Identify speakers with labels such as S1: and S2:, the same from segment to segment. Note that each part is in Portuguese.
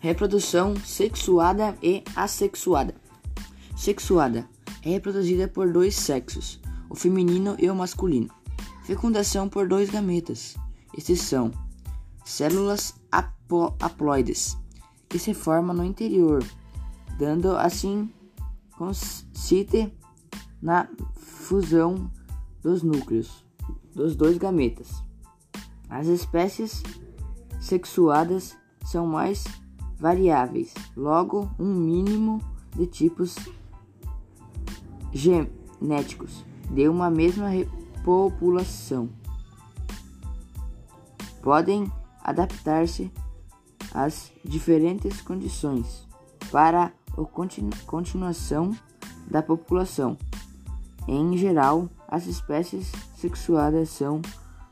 S1: Reprodução sexuada e assexuada. Sexuada é reproduzida por dois sexos, o feminino e o masculino. Fecundação por dois gametas. Estes são células haploides, que se formam no interior, dando assim consiste na fusão dos núcleos dos dois gametas. As espécies sexuadas são mais variáveis, logo um mínimo de tipos genéticos de uma mesma população podem adaptar-se às diferentes condições para a continu continuação da população. Em geral, as espécies sexuadas são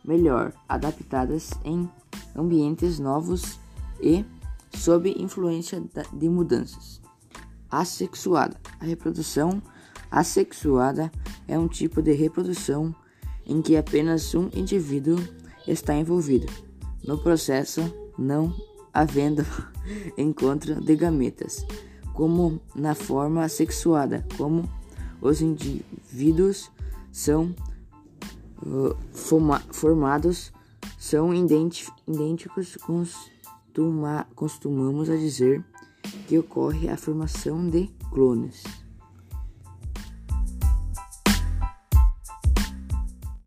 S1: melhor adaptadas em ambientes novos e sob influência de mudanças. Assexuada. A reprodução assexuada é um tipo de reprodução em que apenas um indivíduo está envolvido no processo, não havendo encontro de gametas, como na forma sexuada, como os indivíduos são uh, formados, são idênticos, costuma, costumamos a dizer que ocorre a formação de clones.